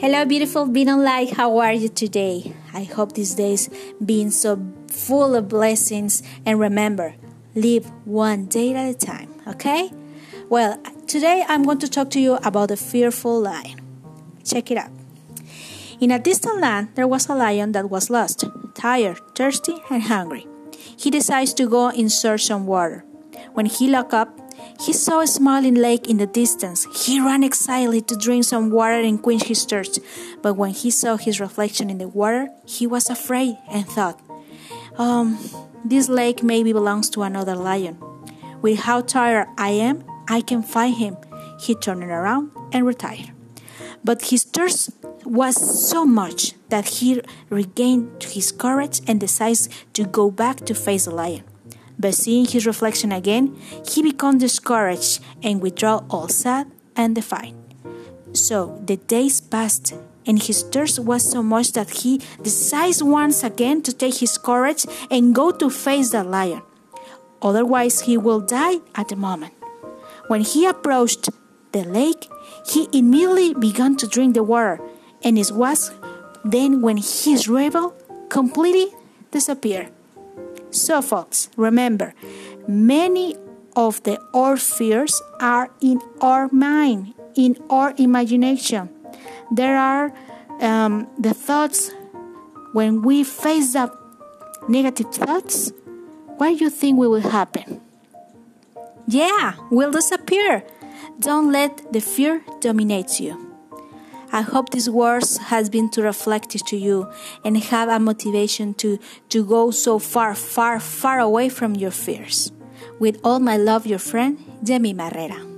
Hello, beautiful Being Light. How are you today? I hope these days being so full of blessings. And remember, live one day at a time, okay? Well, today I'm going to talk to you about the fearful lion. Check it out. In a distant land, there was a lion that was lost, tired, thirsty, and hungry. He decides to go in search of water. When he looked up, he saw a smiling lake in the distance. He ran excitedly to drink some water and quench his thirst. But when he saw his reflection in the water, he was afraid and thought, Um, this lake maybe belongs to another lion. With how tired I am, I can find him. He turned around and retired. But his thirst was so much that he regained his courage and decides to go back to face the lion. But seeing his reflection again, he becomes discouraged and withdraw all sad and defiant. So the days passed, and his thirst was so much that he decides once again to take his courage and go to face the lion. Otherwise, he will die at the moment. When he approached the lake, he immediately began to drink the water, and it was then when his rebel completely disappeared. So, folks, remember, many of the our fears are in our mind, in our imagination. There are um, the thoughts when we face up negative thoughts. What do you think will happen? Yeah, will disappear. Don't let the fear dominate you. I hope this words has been to reflect to you and have a motivation to, to go so far, far, far away from your fears. With all my love, your friend, Demi Marrera.